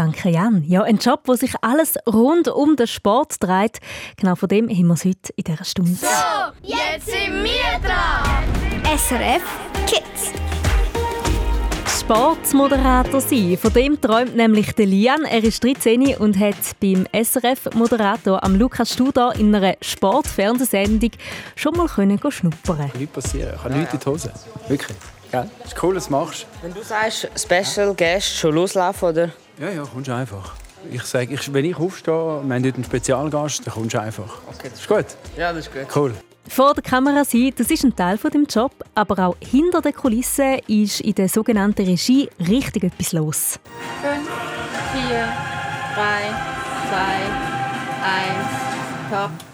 Danke, Jan. Ja, ein Job, wo sich alles rund um den Sport dreht. Genau von dem haben wir es heute in dieser Stunde. So, jetzt sind wir dran! SRF Kids. Sportmoderator sein. Von dem träumt nämlich der Lian. Er ist 13 und hat beim SRF-Moderator am Lukas Studer in einer Sportfernsehsendung schon mal können schnuppern. Nichts passieren. Ich habe nichts in die Hose. Wirklich. Ja, ist cool, dass du machst. Wenn du sagst, Special Guest schon loslaufen, oder? Ja, ja, kommst du einfach. Ich sage, ich, wenn ich aufstehe, wir haben heute einen Spezialgast, dann kommst du einfach. Okay, das Ist gut? Ja, das ist gut. Cool. Vor der Kamera sein, das ist ein Teil von dem Job, aber auch hinter den Kulissen ist in der sogenannten Regie richtig etwas los. 5, 4, 3, 2, 1, Top.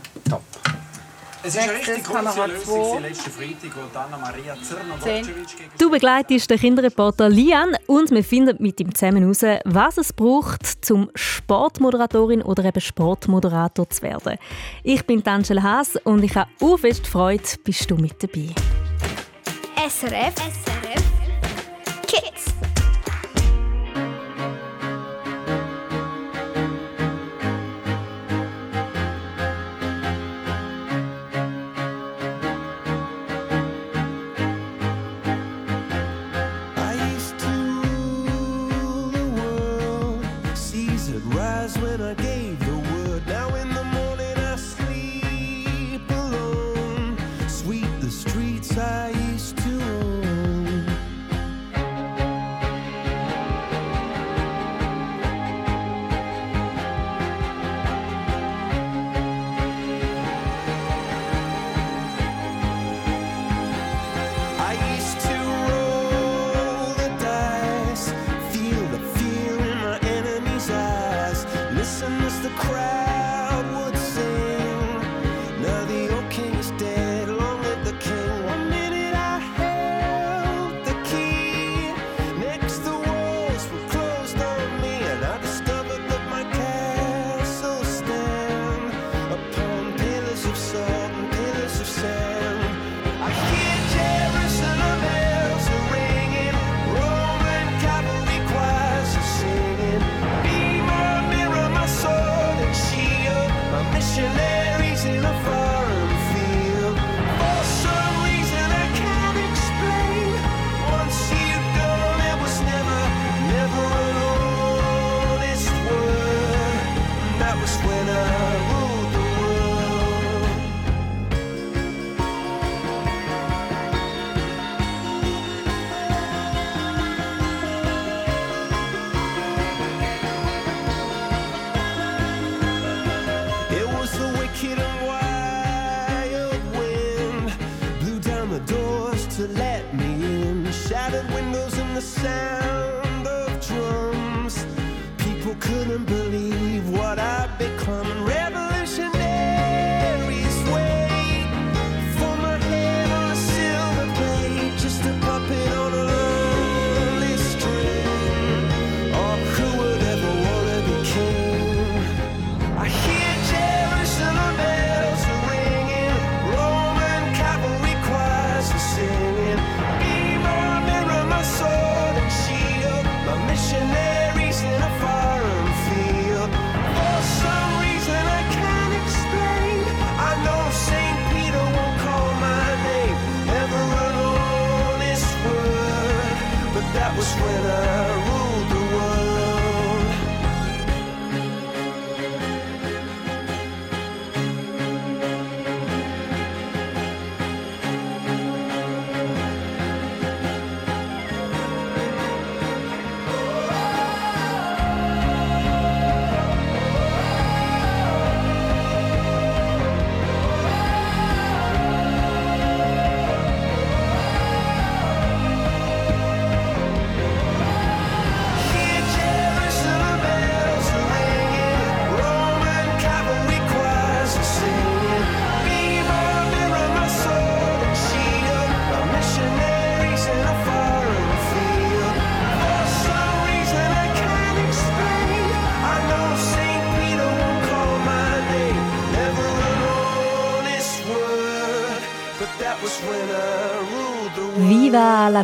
Es ist Nächstes richtig große Lösung letzten Freitag, wo Anna Maria Zehn. Zernobocevic gegen Du begleitest den Kinderreporter Lian und wir finden mit ihm zusammen heraus, was es braucht, zum Sportmoderatorin oder eben Sportmoderator zu werden. Ich bin Angela Haas und ich habe auch fest Freude, bist du mit dabei. SRF. SRF Kids.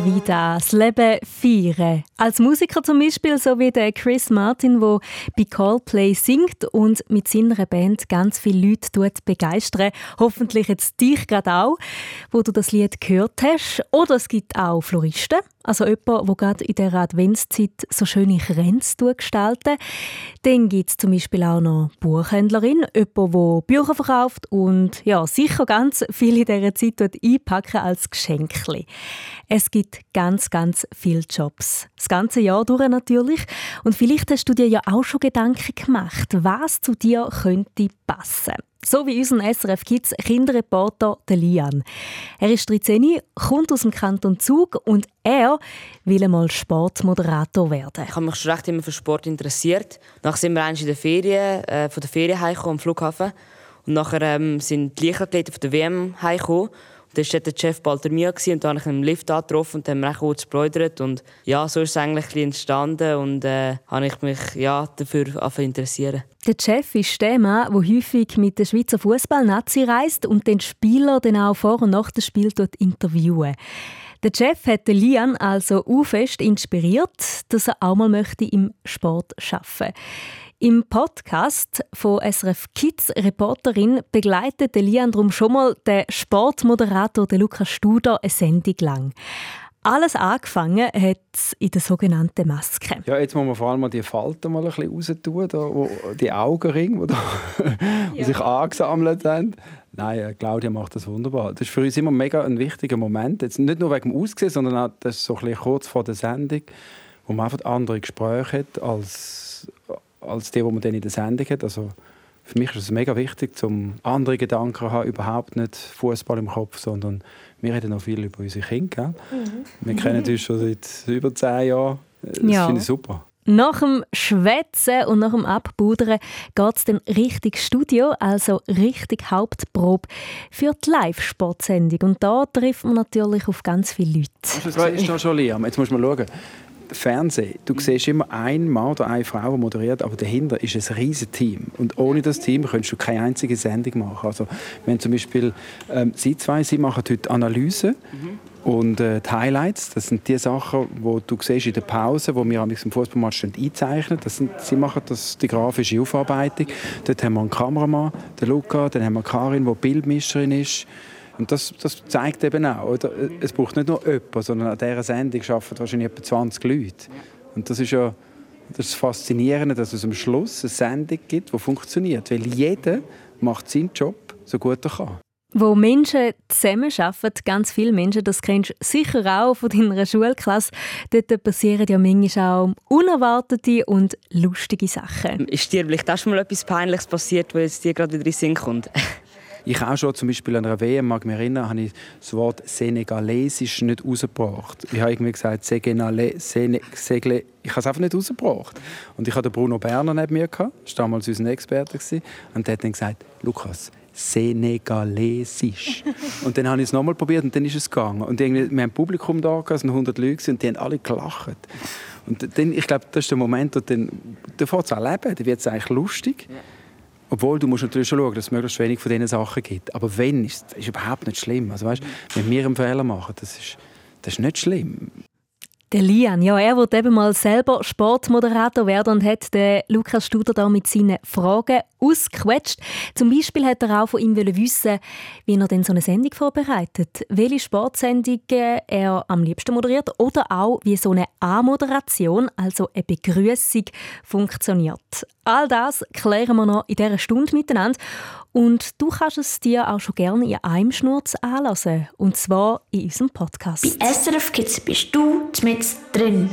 Vida, das Leben feiern. Als Musiker zum Beispiel, so wie der Chris Martin, der bei Coldplay singt und mit seiner Band ganz viele Leute tut begeistern. Hoffentlich jetzt dich gerade auch, wo du das Lied gehört hast. Oder es gibt auch Floristen, also jemand, der gerade in der Adventszeit so schöne Kränze gestalten. Dann gibt es zum Beispiel auch noch Buchhändlerin, jemand, der Bücher verkauft und ja, sicher ganz viel in dieser Zeit einpacken als Geschenkli. Es gibt ganz, ganz viele Jobs. Das ganze Jahr durch natürlich. Und vielleicht hast du dir ja auch schon Gedanken gemacht, was zu dir könnte passen. So wie unser SRF Kids Kinderreporter Lian. Er ist 13, kommt aus dem Kanton Zug und er will einmal Sportmoderator werden. Ich habe mich schon recht immer für Sport interessiert. Nachher sind wir in der Ferien, äh, von der Ferien heimgekommen am Flughafen. Und nachher ähm, sind die Leichtathleten von der WM heimgekommen. Da war der Chef bald mir und da habe ich ihn im Lift angetroffen und haben wir kurz geplaudert. Und ja, so ist es eigentlich entstanden und äh, habe ich mich ja, dafür interessieren. Der Chef ist der Mann, der häufig mit der Schweizer Fußball-Nazi reist und den Spieler dann auch vor und nach dem Spiel dort interviewen. Der Chef hat Lian also auch fest inspiriert, dass er auch mal möchte im Sport arbeiten möchte. Im Podcast von SRF Kids Reporterin begleitet Lian drum schon mal den Sportmoderator Lukas Studer eine Sendung lang. Alles angefangen hat in der sogenannten Maske. Ja, jetzt muss man vor allem mal die Falten mal ein bisschen raus tun, da, wo die Augenringe, die, ja. die sich angesammelt haben. Nein, äh, Claudia macht das wunderbar. Das ist für uns immer mega ein wichtiger Moment. Jetzt nicht nur wegen dem Aussehen, sondern auch das so ein bisschen kurz vor der Sendung, wo man einfach andere Gespräche hat als als die, die man dann in der Sendung hat. Also für mich ist es mega wichtig, zum andere Gedanken zu haben, überhaupt nicht Fußball im Kopf, sondern wir reden noch viel über unsere Kinder. Mhm. Wir kennen uns schon seit über zehn Jahren. Das ja. finde ich super. Nach dem Schwätzen und nach dem Abbudern geht es dann richtig Studio, also richtig Hauptprobe für die Live-Sportsendung. Und da trifft man natürlich auf ganz viele Leute. Das ist schon Liam. Jetzt muss man schauen. Fernsehen, du siehst immer einen Mann oder eine Frau, die moderiert, aber dahinter ist ein riesiges Team. Und ohne das Team könntest du keine einzige Sendung machen. Also, wenn zum Beispiel ähm, Sie zwei, Sie machen heute Analyse mhm. und äh, die Highlights, das sind die Sachen, wo du siehst in der Pause, wo wir im Fußballmatch einzeichnen. Das sind, Sie machen das, die grafische Aufarbeitung. Dort haben wir einen Kameramann, den Luca, dann haben wir Karin, die Bildmischerin ist. Und das, das zeigt eben auch, oder? es braucht nicht nur jemanden, sondern an dieser Sendung arbeiten wahrscheinlich etwa 20 Leute. Und das ist ja das Faszinierende, dass es am Schluss eine Sendung gibt, die funktioniert. Weil jeder macht seinen Job so gut er kann. Wo Menschen zusammenarbeiten, ganz viele Menschen, das kennst du sicher auch von deiner Schulklasse, dort passieren ja manchmal auch unerwartete und lustige Sachen. Ist dir vielleicht auch schon mal etwas Peinliches passiert, was dir gerade wieder in den Sinn kommt? Ich auch schon zum Beispiel an einer WM, mag mich erinnern, habe ich das Wort Senegalesisch nicht rausgebracht. Ich habe irgendwie gesagt, Segenale, Sene, Segle, ich habe es einfach nicht rausgebracht. Und ich hatte Bruno Berner neben mir, gehabt, das war damals unser Experte, und der hat dann gesagt, Lukas, Senegalesisch. und dann habe ich es nochmal probiert und dann ist es gegangen. Und irgendwie, wir haben ein Publikum da, es sind 100 Leute und die haben alle gelacht. Und dann, ich glaube, das ist der Moment, wo dann, dann fängt es an leben, dann wird es eigentlich lustig. Ja. Obwohl, du musst natürlich schon schauen, dass es möglichst wenig von diesen Sachen gibt. Aber wenn, ist es überhaupt nicht schlimm. Also weißt, wenn wir einen Fehler machen, das ist, das ist nicht schlimm. Der Lian, ja, er wird eben mal selber Sportmoderator werden und hat den Lukas Studer da mit seinen Fragen ausgequetscht. Zum Beispiel hat er auch von ihm wissen, wie er denn so eine Sendung vorbereitet, welche Sportsendungen er am liebsten moderiert oder auch wie so eine A-Moderation, also eine Begrüßung, funktioniert. All das klären wir noch in dieser Stunde miteinander. Und du kannst es dir auch schon gerne in einem Schnurz anlassen. Und zwar in unserem Podcast. Bei SRF Kids bist du mit drin.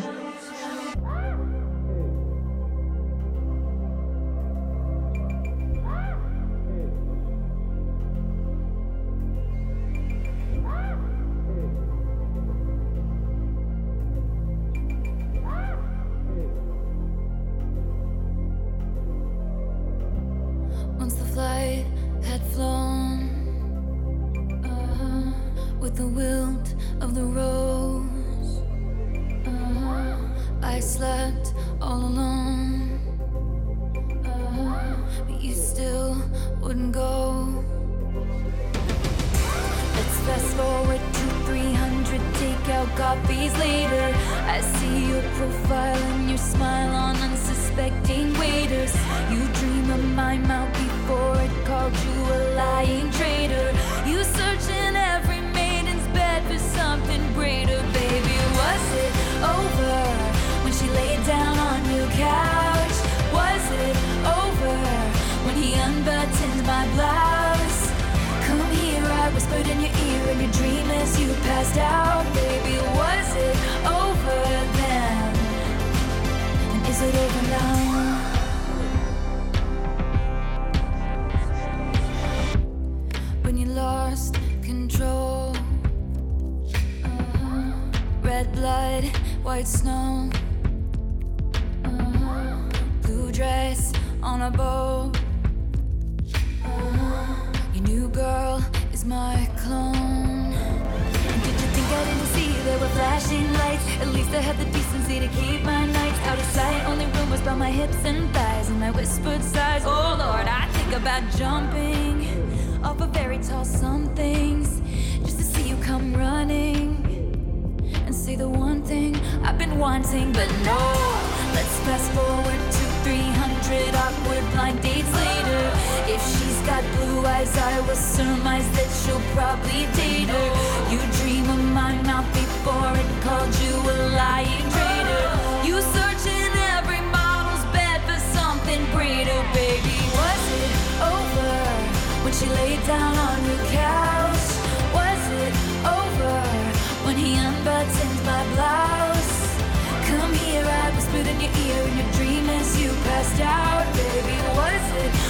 Unbuttoned my blouse? Come here, I whispered in your ear in your dream as you passed out, baby. Was it over then? And is it over now? When you lost control, Uh-huh. red blood, white snow, Uh-huh. blue dress on a boat. Girl is my clone. Did you think I didn't see there were flashing lights? At least I had the decency to keep my nights out of sight. Only rumors about my hips and thighs and my whispered sighs. Oh Lord, I think about jumping off of very tall somethings just to see you come running and say the one thing I've been wanting, but no. Let's fast forward 300 awkward blind dates later. If she's got blue eyes, I will surmise that she'll probably date her. You dream of my mouth before it called you a lying traitor. You search in every model's bed for something greater, baby. Was it over when she laid down on your couch? Was it over when he unbuttoned my blouse? Come here, I whispered in your ear in your passed out, baby. Was it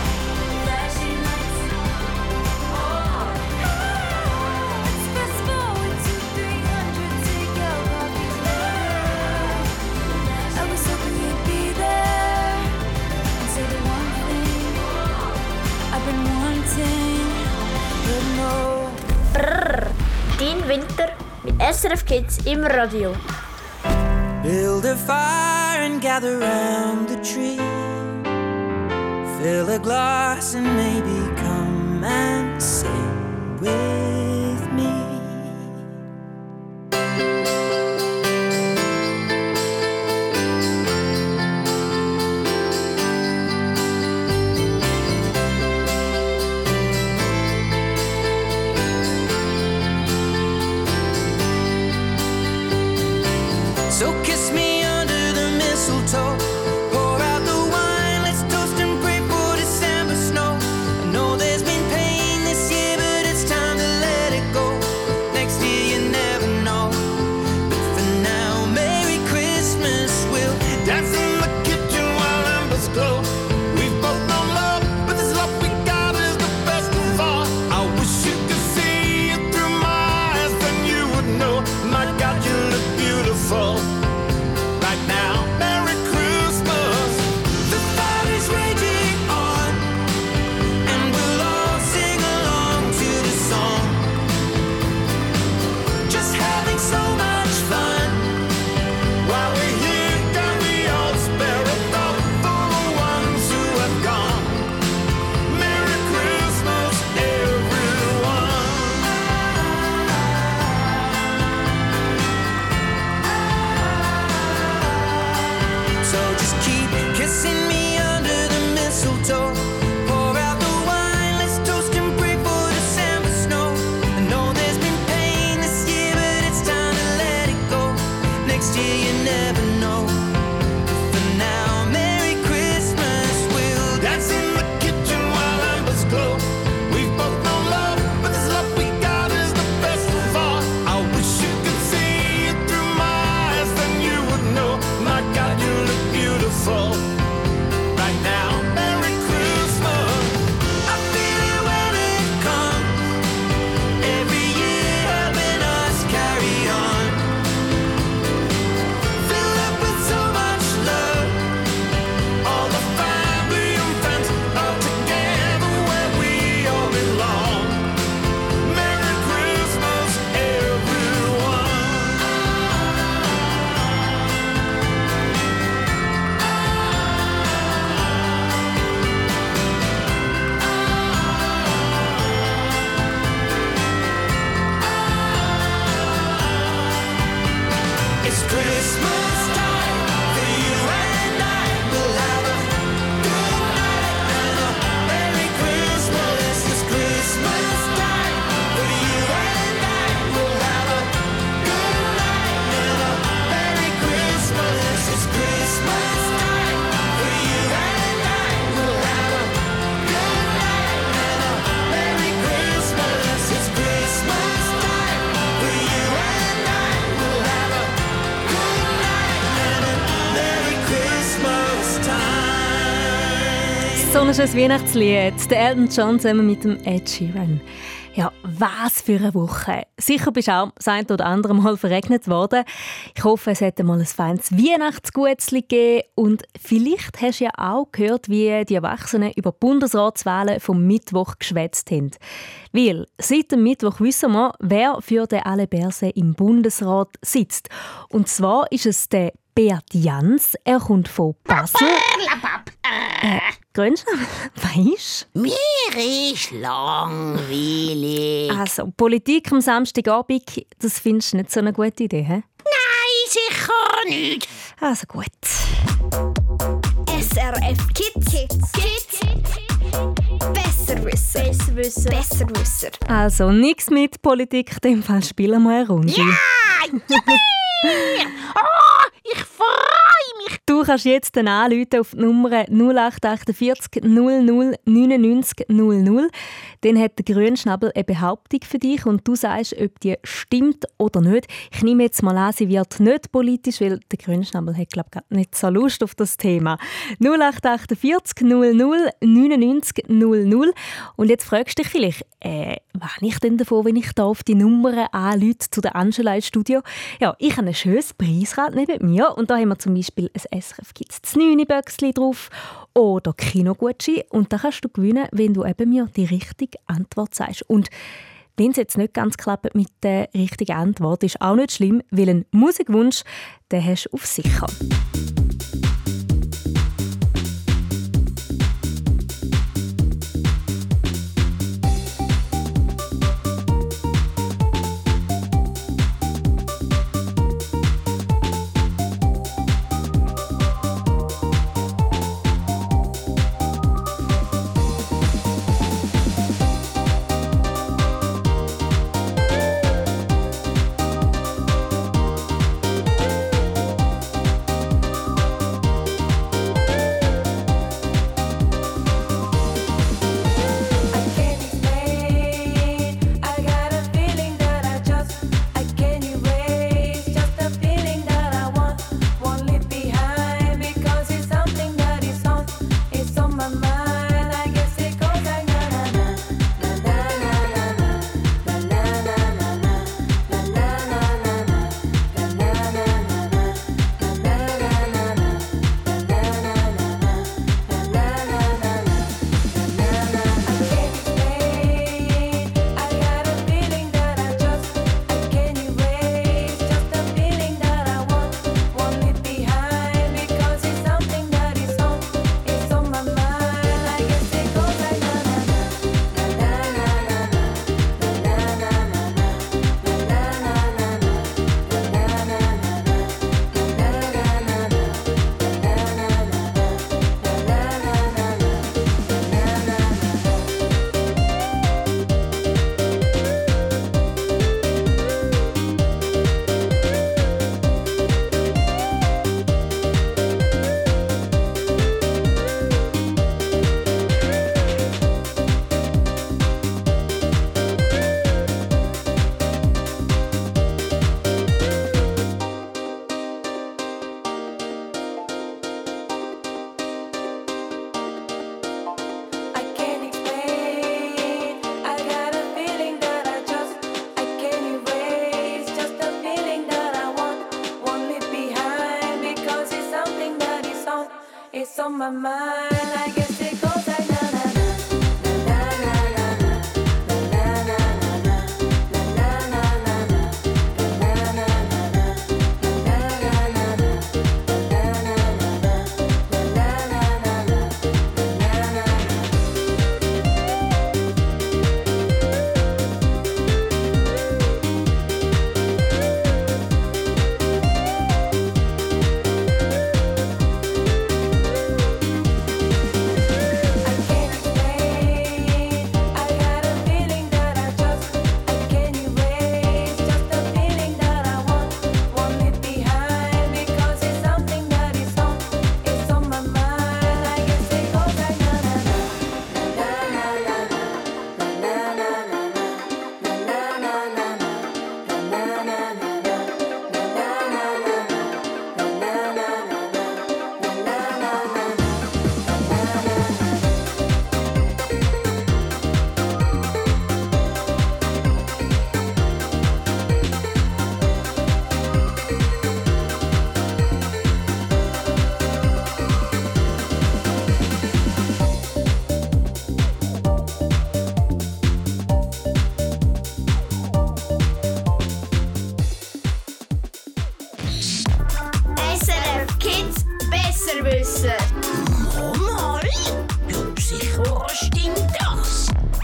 Winter mit SRF Kids im Radio. Build a fire and gather round the tree. Fill a glass and maybe come and sing ein Weihnachtslied. Der Elton John zusammen mit dem Ed Sheeran. Ja, was für eine Woche. Sicher bist du auch das ein oder andere Mal verregnet worden. Ich hoffe, es hätte mal ein feines Weihnachtsgutzli gegeben. Und vielleicht hast du ja auch gehört, wie die Erwachsenen über die Bundesratswahlen vom Mittwoch geschwätzt haben. Weil seit dem Mittwoch wissen wir, wer für den Alle Berse im Bundesrat sitzt. Und zwar ist es der Beat Jans. Er kommt von Basel. Äh, Grönschnabel, weisst Mir ist langweilig. Also, Politik am Samstagabend, das findest du nicht so eine gute Idee, hä? Nein, sicher nicht. Also gut. SRF Kids. Kids. Kids. Besserwisser. Besserwisser. Besserwisser. Also, nichts mit Politik, in dem Fall spielen wir eine Runde. Ja, oh, freue mich. Du kannst jetzt anrufen auf die Nummer 0848 00 99 00. Dann hat der Grünschnabel eine Behauptung für dich und du sagst, ob die stimmt oder nicht. Ich nehme jetzt mal an, sie wird nicht politisch, weil der Grünschnabel hat, glaube ich, nicht so Lust auf das Thema. 0848 00 99 00. Und jetzt fragst du dich vielleicht, äh, wann ich denn davon, wenn ich da auf die Nummer anrufe zu der Angela ins Studio? Ja, ich habe ein schönes Preisrad neben mir und da haben wir zum Beispiel ein SRF Kids 9 Böckchen drauf oder Kinogutschein und da kannst du gewinnen, wenn du eben mir die richtige Antwort sagst. Und wenn es jetzt nicht ganz klappt mit der richtigen Antwort, ist auch nicht schlimm, weil ein Musikwunsch, den hast du auf sicher.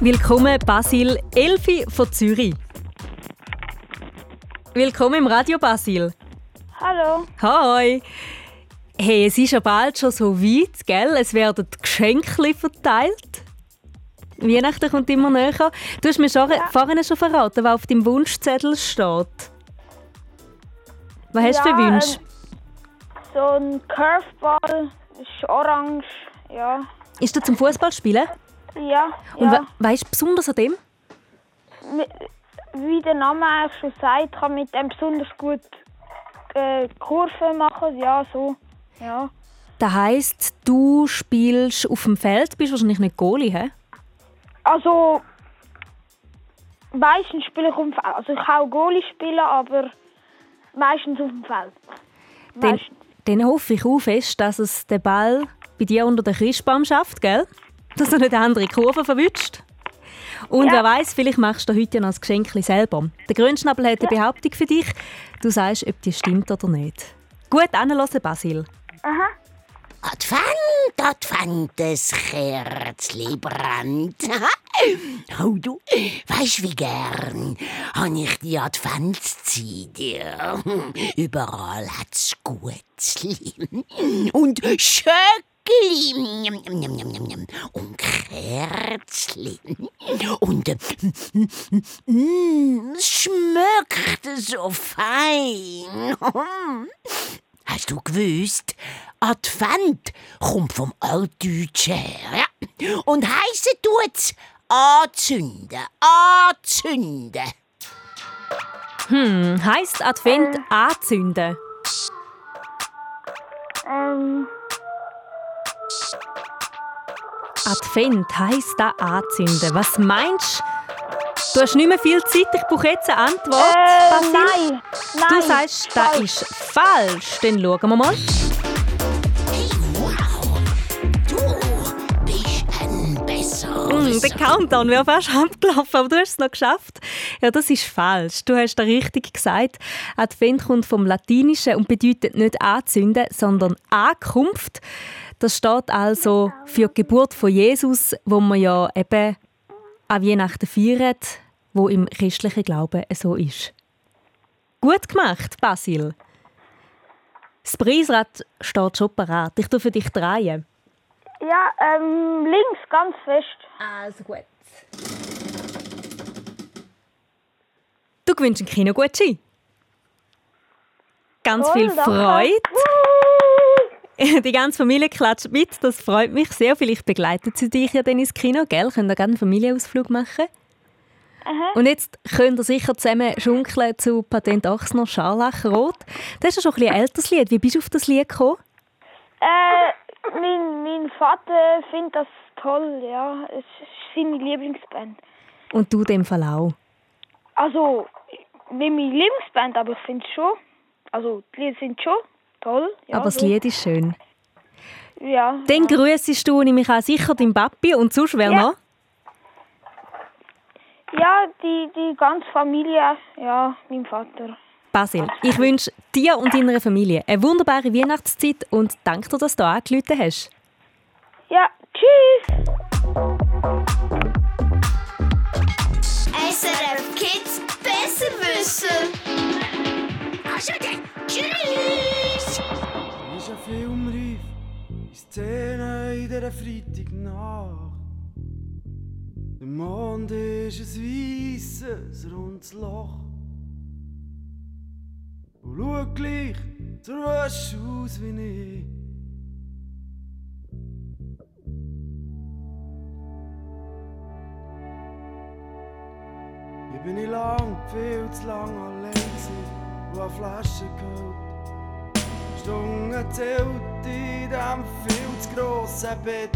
Willkommen Basil Elfi von Zürich. Willkommen im Radio Basil. Hallo. Hi. Hey, es ist ja bald schon so weit, gell? Es werden Geschenke verteilt. Weihnachten kommt immer näher. Du hast mir schon, vorhin schon verraten, was auf deinem Wunschzettel steht. Was hast du für Ja, Wünsche? ähm, So ein Curveball, ist orange, ja. Ist du zum Fußballspielen? Ja, Und ja. wa was ist besonders an dem? Wie der Name eigentlich schon sagt, kann mit dem besonders gut äh, Kurven machen, ja, so. Ja. Das heisst, du spielst auf dem Feld, bist wahrscheinlich nicht Goalie, hä? Also, meistens spiele ich auf dem Feld. Also ich kann auch Goalie spielen, aber meistens auf dem Feld. Dann, dann hoffe ich auch fest, dass es den Ball bei dir unter den Christbaum schafft, gell? Dass er nicht andere Kurven verwünscht. Und wer weiß, vielleicht machst du heute ja noch ein Geschenk selber. Der Grünschnabel hat eine Behauptung für dich. Du sagst, ob die stimmt oder nicht. Gut, anhören, Basil. Aha. Advent, Advent, das Kerzli brennt. oh, du, weisst wie gern han ich die Adventszeit, ja. Überall hat's Gutzli. Und Schöckli. Njam. Und Kerzli. Und äh, mm, es schmeckt so fein. Hast du gewusst? Advent kommt vom Altdeutschen her. Ja? Und heisse tut's anzünden, anzünden. Hm, heisst Advent anzünden? Ähm, Advent heisst da anzünden. Was meinst du? Du hast nicht mehr viel Zeit, ich brauche jetzt eine Antwort. äh, Basil. nein. Nein. Du sagst, das falsch. ist falsch. Dann schauen wir mal. Hey, wow, du bist ein besser. Mm, der Countdown wäre fast abgelaufen, aber du hast es noch geschafft. Ja, das ist falsch. Du hast da richtig gesagt. Advent kommt vom Latinischen und bedeutet nicht anzünden, sondern Ankunft. Das steht also für die Geburt von Jesus, wo man ja eben an Weihnachten feiert, wo im christlichen Glauben so ist. Gut gemacht, Basil. Das Preisrad steht schon parat. Ich tue für dich drehen. Ja, ähm, links ganz fest. Also gut. Du gewünscht einen Kinogutschein. Ganz viel Toll, danke. Die ganze Familie klatscht mit. Das freut mich sehr. Vielleicht begleitet sie dich ja dann ins Kino. Gell? Könnt ihr gerne einen Familienausflug machen? Und jetzt könnt ihr sicher zusammen schunkeln zu Patent Ochsner Scharlachrot. Das ist ja schon ein bisschen ein älteres Lied. Wie bist du auf das Lied gekommen? Äh, mein, mein Vater findet das toll, ja. Es ist seine Lieblingsband. Und du dem Fall auch. Also, nicht meine Lieblingsband, aber ich finde es schon. Also, die Lieder sind schon toll. Ja, Aber das. Lied ist schön. Ja. Dann grüßest du nämlich auch sicher deinen Papi und sonst wer Ja. noch? Ja, die, die ganze Familie, ja, mein Vater. Basil, ich wünsche dir und deiner Familie eine wunderbare Weihnachtszeit und danke dir, dass du angerufen hast. Ja, tschüss! SRF Kids besser wissen. Also tschüss. In Szene in dieser Freitagnacht. Der Mond ist ein weisses, rundes Loch. Und schaut gleich so rasch aus wie ich. Hier bin ich lang, viel zu lang allein gewesen und an Flaschen geholt. Stunden zählt in diesem viel zu grossen Bett.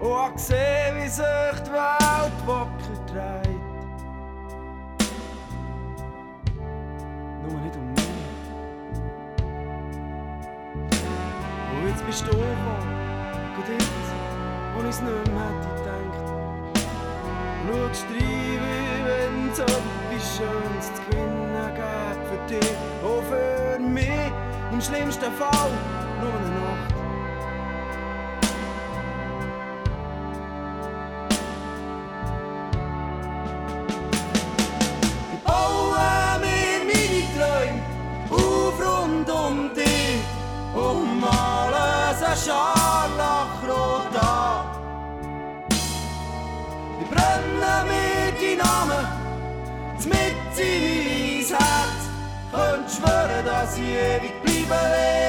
Und hab gesehen, wie sich die Welt wacker dreht. Nur nicht um mich. Und jetzt bist du gekommen, gerade jetzt, wo ich's nicht mehr hätte gedacht. Schaust rein, wie wenn's etwas Schönes zu gewinnen gäbe für dich, mich im schlimmsten Fall nur eine Nacht. Ich baue mir meine Träume auf rund um dich und male sie scharf. quasi ewig blieben.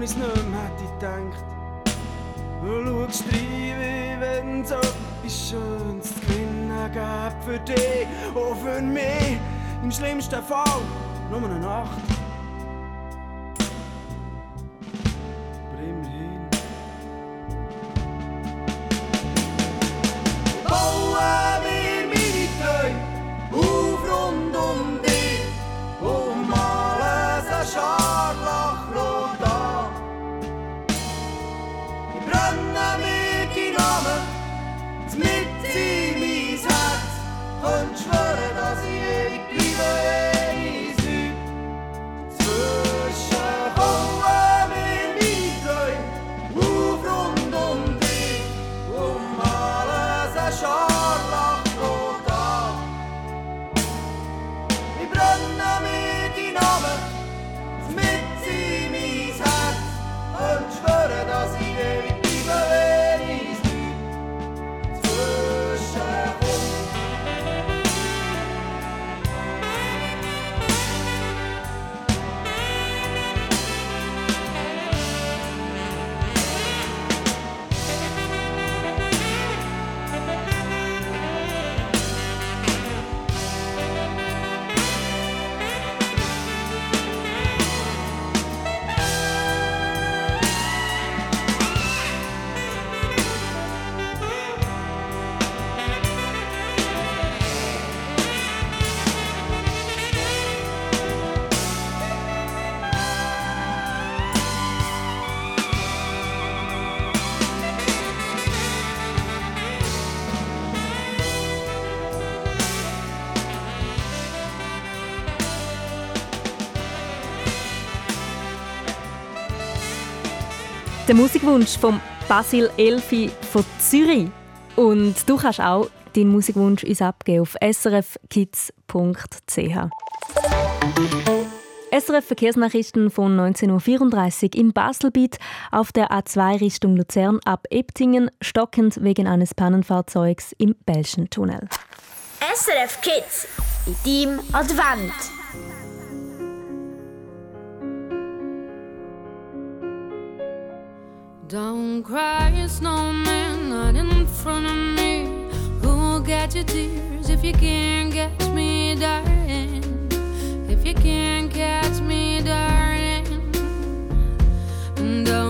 wo ich's nicht mehr hätte gedacht. Du schaust rein, wenn es etwas Schönes zu gewinnen gäbe für dich und für mich. Im schlimmsten Fall nur eine Nacht. der Musikwunsch von Basil Elfi von Zürich. Und du kannst auch deinen Musikwunsch uns abgeben auf srfkids.ch. SRF Verkehrsnachrichten von 19.34 Uhr im Baselbiet auf der A2 Richtung Luzern ab Ebtingen, stockend wegen eines Pannenfahrzeugs im Belschen Tunnel. SRF Kids in deinem Advent. Don't cry, snowman, not in front of me. Who'll get your tears if you can't catch me, darling? If you can't catch me, darling. Don't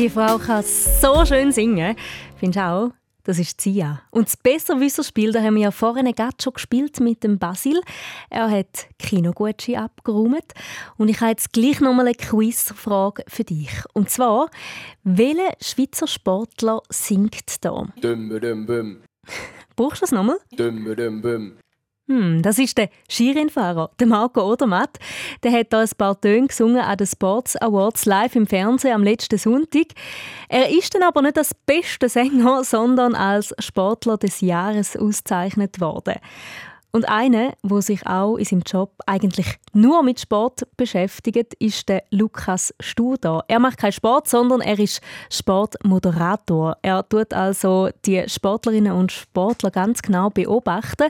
Die Frau kann so schön singen. Findest du auch? Das ist Sia. Und das Besserwisserspiel, da haben wir ja vorhin gerade schon gespielt mit dem Basil. Er hat Kinogutschein abgeräumt. Und ich habe jetzt gleich nochmal eine Quizfrage für dich. Und zwar, welcher Schweizer Sportler singt da? Dum, dum, bum. Brauchst du das nochmal? Dum, dum, bum. Hm, das ist der Skirennfahrer, der Marco Odermatt. Der hat da ein paar Töne gesungen an den Sports Awards live im Fernsehen am letzten Sonntag. Er ist dann aber nicht als bester Sänger, sondern als Sportler des Jahres ausgezeichnet worden. Und einer, der sich auch in seinem Job eigentlich nur mit Sport beschäftigt, ist der Lukas Studer. Er macht keinen Sport, sondern er ist Sportmoderator. Er tut also die Sportlerinnen und Sportler ganz genau beobachten.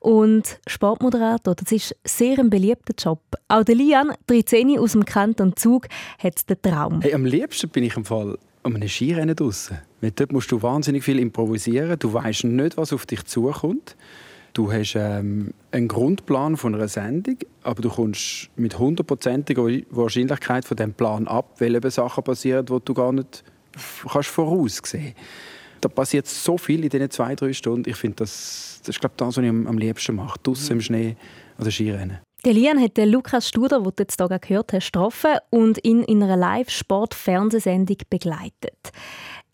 Und Sportmoderator, das ist sehr ein beliebter Job. Auch der Lian Trizeni aus dem Kanton Zug hat den Traum. Hey, am liebsten bin ich im Fall um einem Skirennen draussen. Dort musst du wahnsinnig viel improvisieren. Du weißt nicht, was auf dich zukommt. Du hast ähm, einen Grundplan von einer Sendung, aber du kommst mit hundertprozentiger Wahrscheinlichkeit von dem Plan ab, weil eben Sachen passieren, die du gar nicht kannst voraussehen Da passiert so viel in diesen zwei, drei Stunden. Ich finde, das, das ist glaub, das, was ich am, am liebsten mache. Draussen im Schnee oder Skirennen. Der Lian hat den Lukas Studer, den du jetzt hier gerade gehört hast, getroffen und ihn in einer Live-Sport-Fernsehsendung begleitet.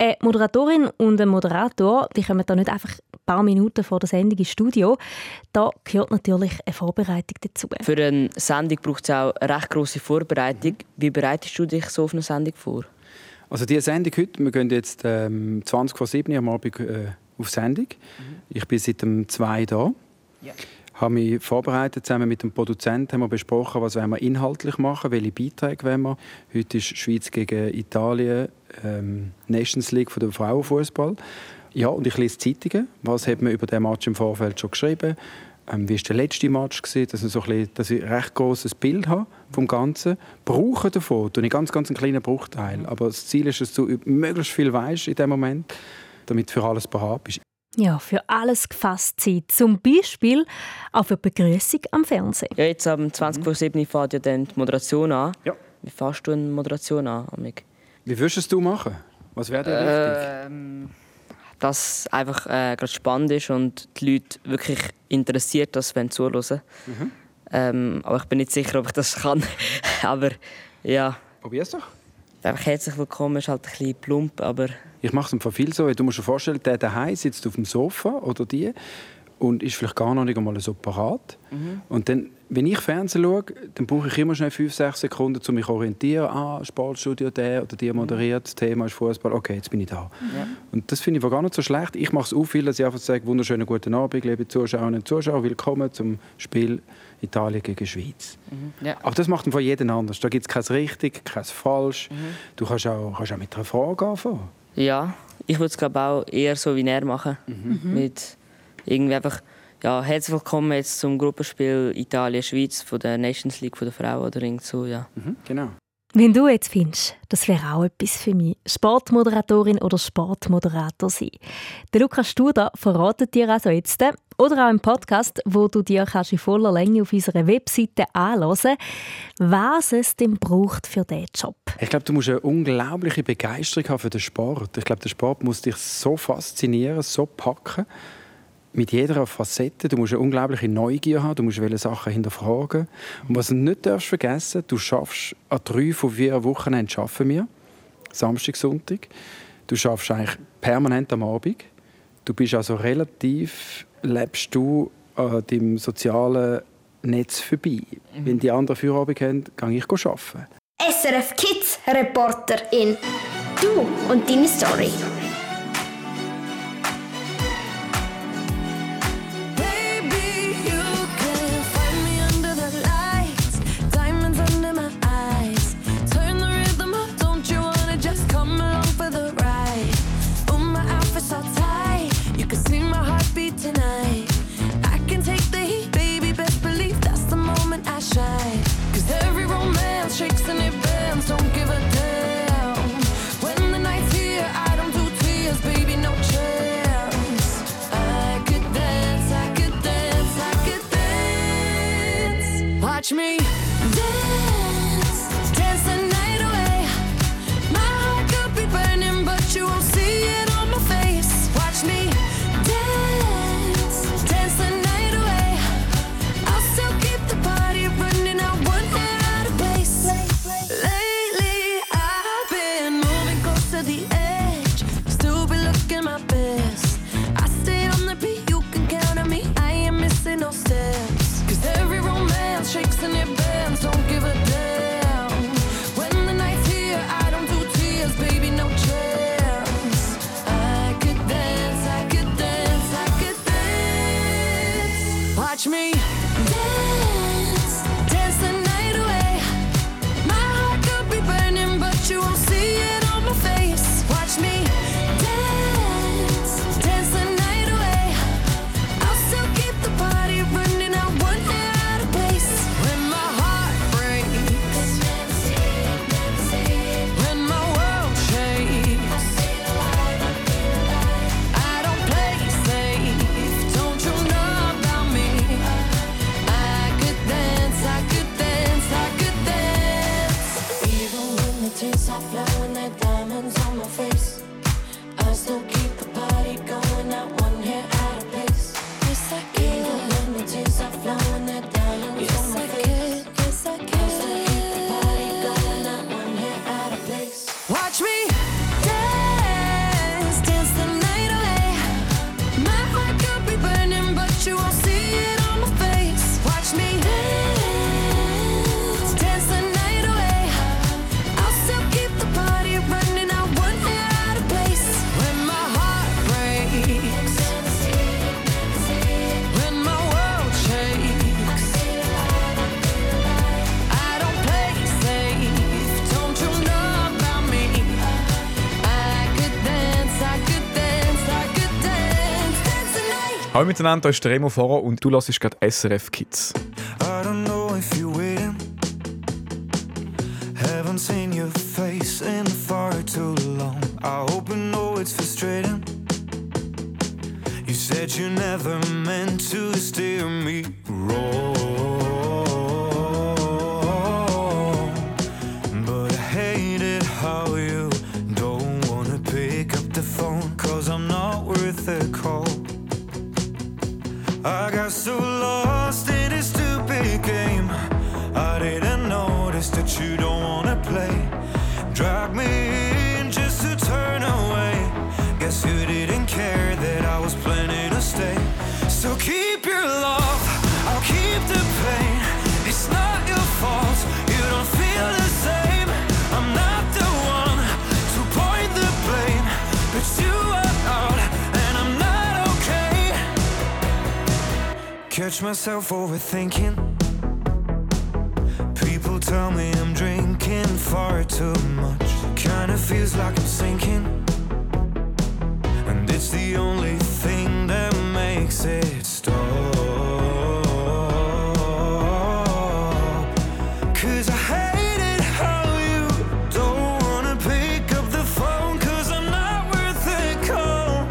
Eine Moderatorin und ein Moderator die kommen da nicht einfach ein paar Minuten vor der Sendung ins Studio. Da gehört natürlich eine Vorbereitung dazu. Für eine Sendung braucht es auch eine recht grosse Vorbereitung. Wie bereitest du dich so auf eine Sendung vor? Also die Sendung heute, wir gehen jetzt ähm, 20 vor 7 Uhr am Abend äh, auf Sendung. Ich bin seit dem 2 da. Ja. Habe mich vorbereitet, zusammen mit dem Produzenten haben wir besprochen, was wir inhaltlich machen, welche Beiträge wollen wir. Heute ist Schweiz gegen Italien, ähm, Nations League von der Frauenfußball. Ja, und ich lese Zeitungen. Was hat man über den Match im Vorfeld schon geschrieben? Ähm, wie war der letzte Match? Gewesen? Dass, ich so ein bisschen, dass ich ein recht grosses Bild habe vom Ganzen. Brauche davon tue ich ganz, ganz einen kleinen Bruchteil. Aber das Ziel ist, dass du möglichst viel weißt in dem Moment, damit du für alles parat bist. Ja, für alles gefasst sein. Zum Beispiel auch für die Begrüßung am Fernsehen. Ja, jetzt am 20 vor 7 fängt ja dann die Moderation an. Ja. Wie fährst du eine Moderation an, Amik? Wie würdest es du machen? Was wäre dir wichtig? Ähm, dass es einfach äh, gerade spannend ist und die Leute wirklich interessiert, das wenn zuhören. Mhm. Ähm, aber ich bin nicht sicher, ob ich das kann. aber ja, Probier's doch. einfach herzlich willkommen ist halt ein bisschen plump, aber Ich mache es einfach viel so. Du musst dir vorstellen, der daheim sitzt auf dem Sofa oder die und ist vielleicht gar noch nicht einmal so parat. Und dann, wenn ich Fernsehen schaue, dann brauche ich immer schnell 5, 6 Sekunden, um mich zu orientieren. Ah, Sportstudio der oder die moderiert, das Thema ist Fußball. Okay, jetzt bin ich da. Ja. Und das finde ich gar nicht so schlecht. Ich mache es auch viel, dass ich einfach sage, wunderschönen guten Abend, liebe Zuschauerinnen und Zuschauer, willkommen zum Spiel Italien gegen Schweiz. ja. Aber das macht von jedem anders. Da gibt es kein richtig, kein falsch. Du kannst auch, kannst auch mit einer Frage anfangen. Ja, ich würde es glaube auch eher so wie er machen. Mit irgendwie einfach, ja, herzlich willkommen jetzt zum Gruppenspiel Italien-Schweiz von der Nations League von der Frauen oder irgend so, ja. Mhm, genau. Wenn du jetzt findest, das wäre auch etwas für mich, Sportmoderatorin oder Sportmoderator sein. Der Lukas Studer verratet dir also jetzt, oder auch im Podcast, wo du dir kannst in voller Länge auf unserer Webseite anhören was es denn braucht für diesen Job. Ich glaube, du musst eine unglaubliche Begeisterung haben für den Sport. Ich glaube, der Sport muss dich so faszinieren, so packen mit jeder Facette, du musst eine unglaubliche Neugier haben, du musst viele Sachen hinterfragen. Und was du nicht darfst vergessen, du schaffst an drei von vier Wochen schaffen wir, Samstag, Sonntag. Du schaffst eigentlich permanent am Abend. Du bist also relativ, lebst du an deinem sozialen Netz vorbei. Mhm. Wenn die anderen Feierabend haben, gehe ich arbeiten. SRF Kids Reporter in. Du und deine Story. me. Hallo miteinander, da ist der Remo Fahrer und du hörst gerade SRF Kids. catch myself overthinking. People tell me I'm drinking far too much. Kinda feels like I'm sinking. And it's the only thing that makes it stop. Cause I hate it how you don't wanna pick up the I'm not worth call.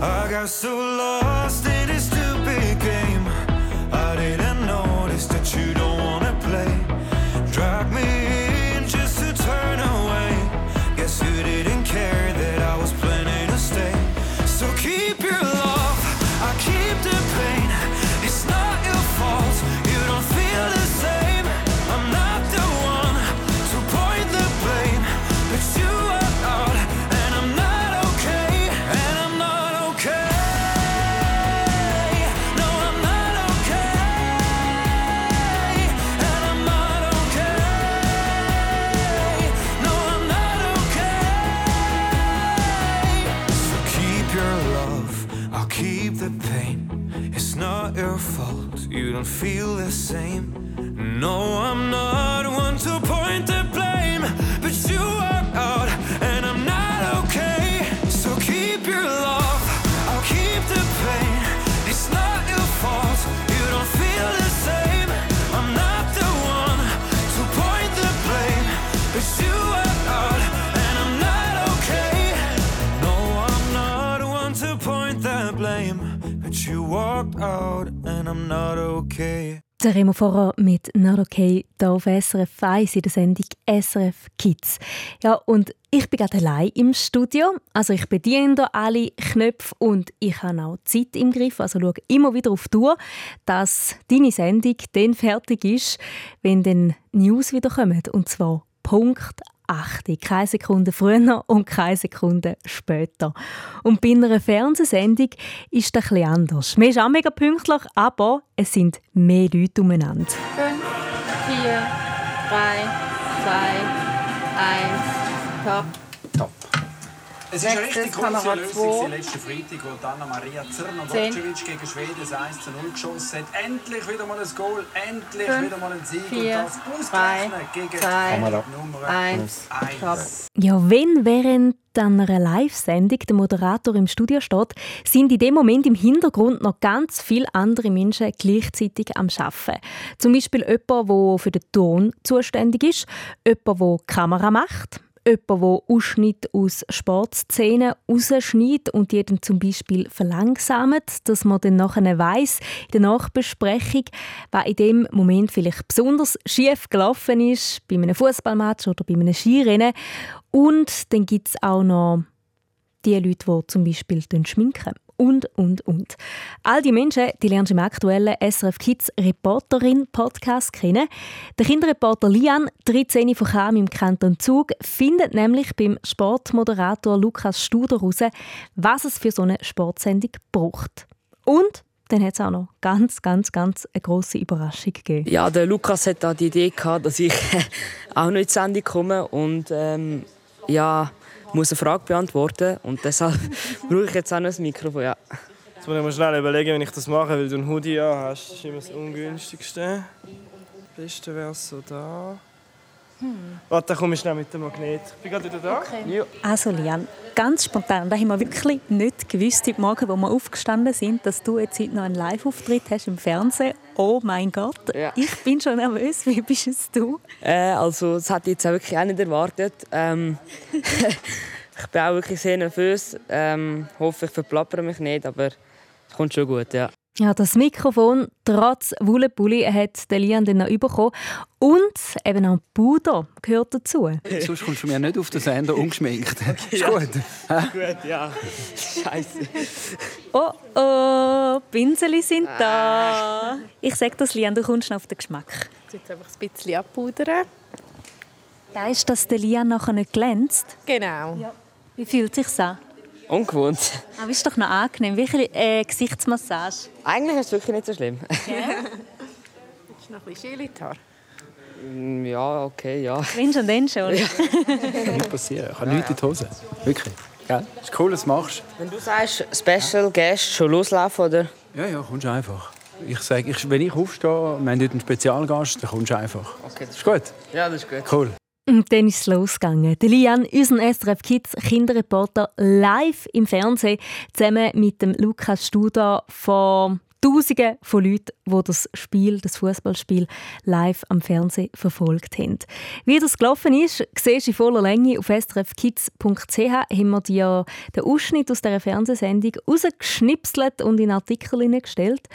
I got so lost. feel this I'm not okay. Der Remo Vorher mit Not Okay hier auf SRF 1 in der Sendung SRF Kids. Ja, und ich bin gerade allein im Studio. Also ich bediene hier alle Knöpfe und ich habe auch Zeit im Griff. Also schaue immer wieder auf die Uhr, dass deine Sendung dann fertig ist, wenn dann News wieder kommen. Und zwar Punkt 8. Keine Sekunde früher und keine Sekunde später. Und bei einer Fernsehsendung ist das etwas anders. Man ist auch mega pünktlich, aber es sind mehr Leute umeinander. 5, 4, 3, 2, 1, top. Es ist eine Nächstes richtig große Lösung letzten Freitag, wo Anna Maria Zehn. Zrnovocevic gegen Schweden das 1 zu 0 geschossen hat. Endlich wieder mal ein Goal, endlich Fünf, wieder mal ein Sieg vier, und das ausgerechnet gegen zwei, Nummer eins, top. Ja, wenn während einer Live-Sendung der Moderator im Studio steht, sind in dem Moment im Hintergrund noch ganz viele andere Menschen gleichzeitig am Arbeiten. Zum Beispiel jemand, der für den Ton zuständig ist, jemand, der die Kamera macht, jemand, der Ausschnitte aus Sportszenen rausschneidet und die dann zum Beispiel verlangsamt, dass man dann nachher weiss, in der Nachbesprechung, was in dem Moment vielleicht besonders schief gelaufen ist, bei einem Fußballmatch oder bei einem Skirennen. Und dann gibt es auch noch die Leute, die zum Beispiel schminken. Und, und, und. All die Menschen, die lernst du im aktuellen SRF Kids Reporterin Podcast kennen. Der Kinderreporter Lian, 13 von Cham im Kanton Zug, findet nämlich beim Sportmoderator Lukas Studer heraus, was es für so eine Sportsendung braucht. Und dann hat es auch noch ganz, ganz, ganz eine grosse Überraschung gegeben. Ja, der Lukas hat da die Idee gehabt, dass ich auch noch in die Sendung komme und ähm, ja, muss eine Frage beantworten und deshalb brauche ich jetzt auch noch ein Mikrofon. Ja. Jetzt muss ich mir schnell überlegen, wenn ich das mache, weil du einen Hoodie an hast. Das ist immer das Ungünstigste. Das Beste wäre so da. Warte, dann komme ich schnell mit dem Magnet. Ich bin gerade wieder da. Ja. Also Lian, ganz spontan, da haben wir wirklich nicht gewusst heute Morgen, wo wir aufgestanden sind, dass du jetzt heute noch einen Live-Auftritt hast im Fernsehen. Oh mein Gott, ich bin schon nervös. Wie bist es du? Äh, also, das hätte ich jetzt auch wirklich auch nicht erwartet. Ähm, ich bin auch wirklich sehr nervös. Ähm, hoffe, ich verplappere mich nicht, aber es kommt schon gut, ja. Ja, das Mikrofon, trotz Wullepulli, hat der Lian dann noch bekommen. Und eben auch Puder gehört dazu. Sonst kommst du mir nicht auf den Sender ungeschminkt. Ist gut. Hä? Gut, ja. Scheiße. Oh oh, Pinseli sind da. Ich sage das, Lian, du kommst noch auf den Geschmack. Jetzt einfach ein bisschen abpudern. Weißt du, dass der Lian nachher nicht glänzt? Genau. Wie fühlt sich an? Ungewohnt. Aber ist doch noch angenehm. Wie eine äh, Gesichtsmassage. Eigentlich ist es wirklich nicht so schlimm. Willst du noch ein bisschen Haare? Mm, ja, okay, ja. Wenn schon, dann schon. Kann nicht passieren. Ich habe nichts in die Hose. Wirklich. Gell? Ist cool, dass du machst. Wenn du sagst, Special Guest schon loslaufen, oder? Ja, ja, kommst du einfach. Ich sage, ich, wenn ich aufstehe, wir haben heute einen Spezialgast, dann kommst du einfach. Okay, das Ist gut? Ja, das ist gut. Cool. Und dann ist es losgegangen. Der Lian, unser SRF Kids Kinderreporter, live im Fernsehen, zusammen mit dem Lukas Studer vor Tausenden von Leuten, die das Spiel, das Fußballspiel live am Fernsehen verfolgt haben. Wie das gelaufen ist, siehst du in voller Länge auf srfkids.ch. haben wir dir den Ausschnitt aus dieser Fernsehsendung rausgeschnipselt und in Artikel hineingestellt.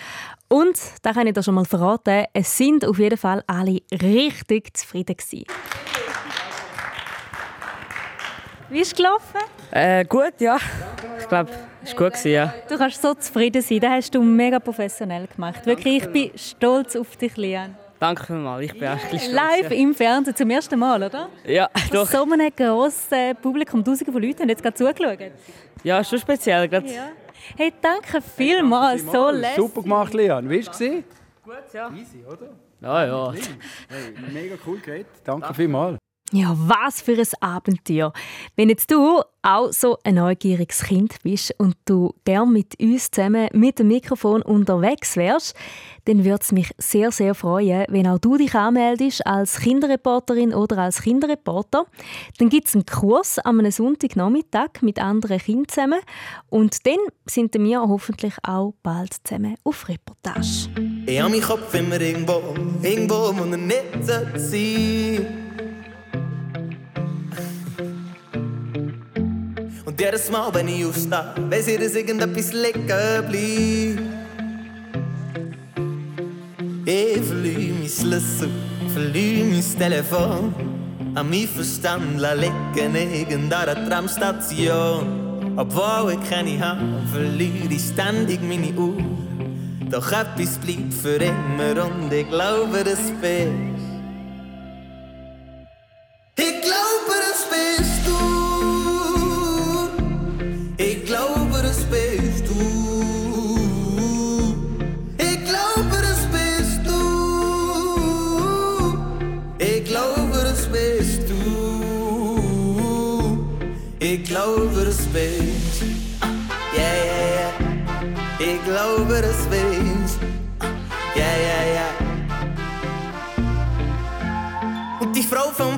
Und, da kann ich dir schon mal verraten, es sind auf jeden Fall alle richtig zufrieden gewesen. Wie ist es gelaufen? Äh, gut, ja. Ich glaube, es war gut. Gewesen, ja. Du kannst so zufrieden sein. Das hast du mega professionell gemacht. Wirklich, ich bin stolz auf dich, Lian. Danke vielmals. Ich bin auch ein bisschen stolz, Live ja. im Fernsehen zum ersten Mal, oder? Ja, doch. so einem grossen Publikum, tausende von Leuten haben jetzt gerade zugeschaut. Ja, schon speziell. Grad. Ja. Hey, danke vielmals. So lässig. Super gemacht, Leon. Wie war es? Gut, ja. Easy, oder? Ja, ja. Hey, mega cool geredet. Danke vielmals. Ja, was für ein Abenteuer. Wenn jetzt du auch so ein neugieriges Kind bist und du gern mit uns zusammen mit dem Mikrofon unterwegs wärst, dann würde es mich sehr, sehr freuen, wenn auch du dich anmeldest als Kinderreporterin oder als Kinderreporter. Dann gibt es einen Kurs am Sonntagnachmittag mit anderen Kindern zusammen und dann sind wir hoffentlich auch bald zusammen auf Reportage. Ich habe meinen Kopf immer irgendwo, irgendwo, wo er nicht sollte sein. Und jedes Mal, wenn ich aufstehe, weiss ich, dass irgendetwas liegen bleibt. Ich verliere mein Schlüssel, verliere mein Telefon. An mein Verstand liegen irgendeiner Tramstation. Obwohl ich keine habe, verliere ich ständig meine Uhr. Doch etwas bleibt für immer und ich glaube, das bist.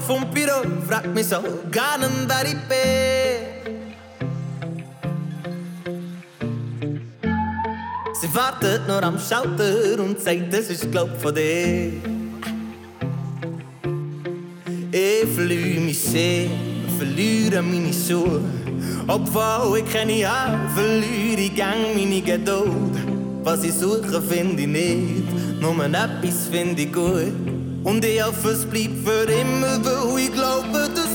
Büro fragt mich so gar nicht, wer ich bin. Sie wartet nur am Schalter und sagt, das ist glaub von dir. Ich verliere mich sehr, verliere meine Schuhe. Obwohl ich keine habe, verliere ich gang meine Geduld. Was ich suche, finde ich nicht, nur etwas finde ich gut. Und hoffe, es bleibt für immer, weil ich glaube, das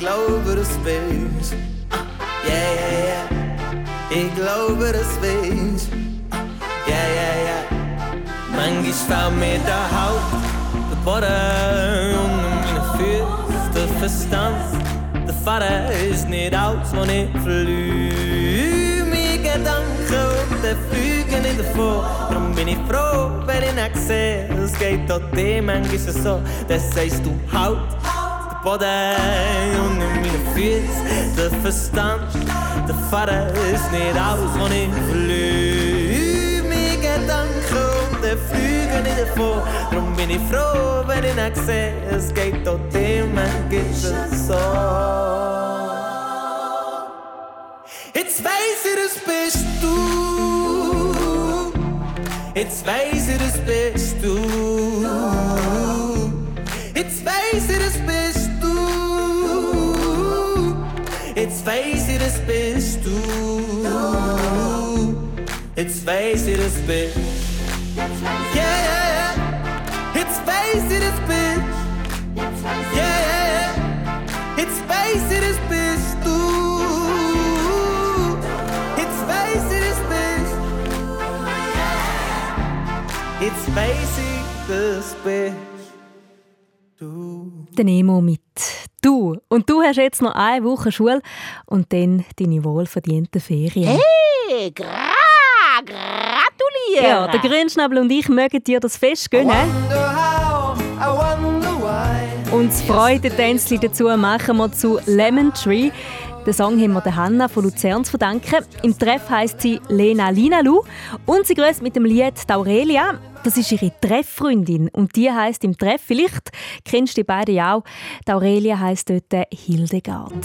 glaube, das bist. Yeah, yeah, yeah. Ich glaube, das bist. Yeah, yeah, yeah. Manchmal fällt mir der Haut, der Boden unter meine Füße, der Verstand. Der Vater ist nicht aus, wo ich verliere. Meine Gedanken und der fliegen nicht davon. Darum bin ich froh, wenn ich nicht sehe. Es geht auch dir manchmal so, das sagst du halt. Boden unter meine Füße, der Verstand. Der Vater ist nicht aus, wo ich verliere. Meine Gedanken und der fliegen nicht davon. Darum bin ich froh, wenn nicht sehe. Es geht auch dir manchmal so. Jetzt weiß ich, das bist du. Jetzt weiß ich, das bist du. Jetzt weiß ich, weiß ich, das bist Yeah, yeah, yeah. Jetzt weiß ich, das bist Yeah, yeah, yeah. Jetzt weiß ich, das bist du. Jetzt weiß ich, das bist Jetzt weiß ich, das bist du. Der Nemo mit «Du». Und du hast jetzt noch eine Woche Schule und dann deine wohlverdienten Ferien. Hey, gra, gratuliere! Ja, der Grünschnabel und ich mögen dir das Fest gönnen. Und das Freudentänzli dazu machen wir zu «Lemon Tree». Den Song haben wir der Hanna von Luzern zu verdanken. Im Treff heisst sie Lena Linalu und sie grüßt mit dem Lied Aurelia. Das ist ihre Trefffreundin und die heißt im Treff, vielleicht kennst du die beiden ja auch, die Aurelia heisst dort Hildegard.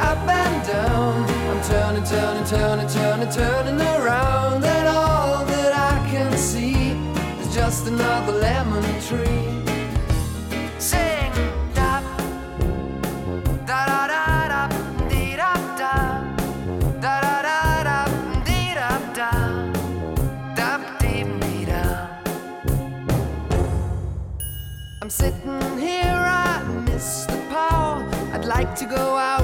up and down. I'm turning, turning, turning, turning, turning around, and all that I can see is just another lemon tree. Sing da da da da. I'm sitting here, I miss the power. I'd like to go out,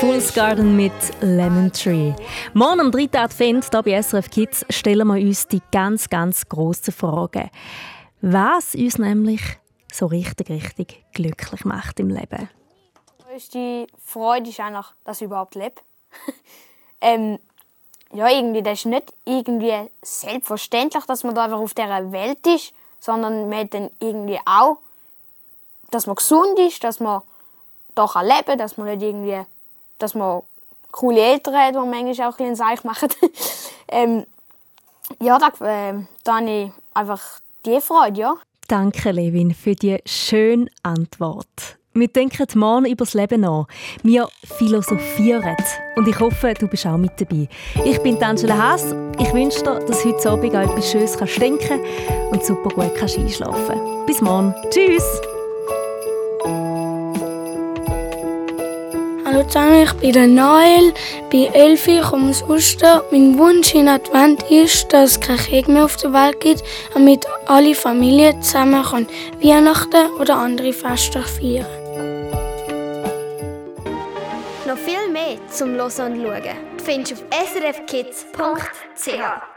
Fool's Garden mit Lemon Tree. Morgen am 3. Advent hier bei SRF Kids stellen wir uns die ganz, ganz grossen Fragen. Was uns nämlich so richtig, richtig glücklich macht im Leben. Die Freude ist eigentlich, dass ich überhaupt lebe. ähm, ja, irgendwie, das ist nicht irgendwie selbstverständlich, dass man da einfach auf dieser Welt ist, sondern man hat dann irgendwie auch, dass man gesund ist, dass man da kann leben kann, dass man nicht irgendwie, dass man coole Eltern hat, die manchmal auch ein bisschen Seich machen. ähm, ja, da, äh, da habe ich einfach die Freude, ja. Danke, Levin, für die schöne Antwort. Wir denken morgen über das Leben nach. Wir philosophieren. Und ich hoffe, du bist auch mit dabei. Ich bin Angela Haas. Ich wünsche dir, dass heute Abend an etwas Schönes kannst denken und super gut kannst einschlafen Bis morgen. Tschüss! Hallo zusammen, ich bin der Noel, bin elf, ich komme aus Uster. Mein Wunsch in Advent ist, dass es keinen Krieg mehr auf der Welt gibt, damit alle Familien zusammen können Weihnachten oder andere Feste feiern Noch viel mehr zum Hören und Schauen findest du auf srfkids.ch.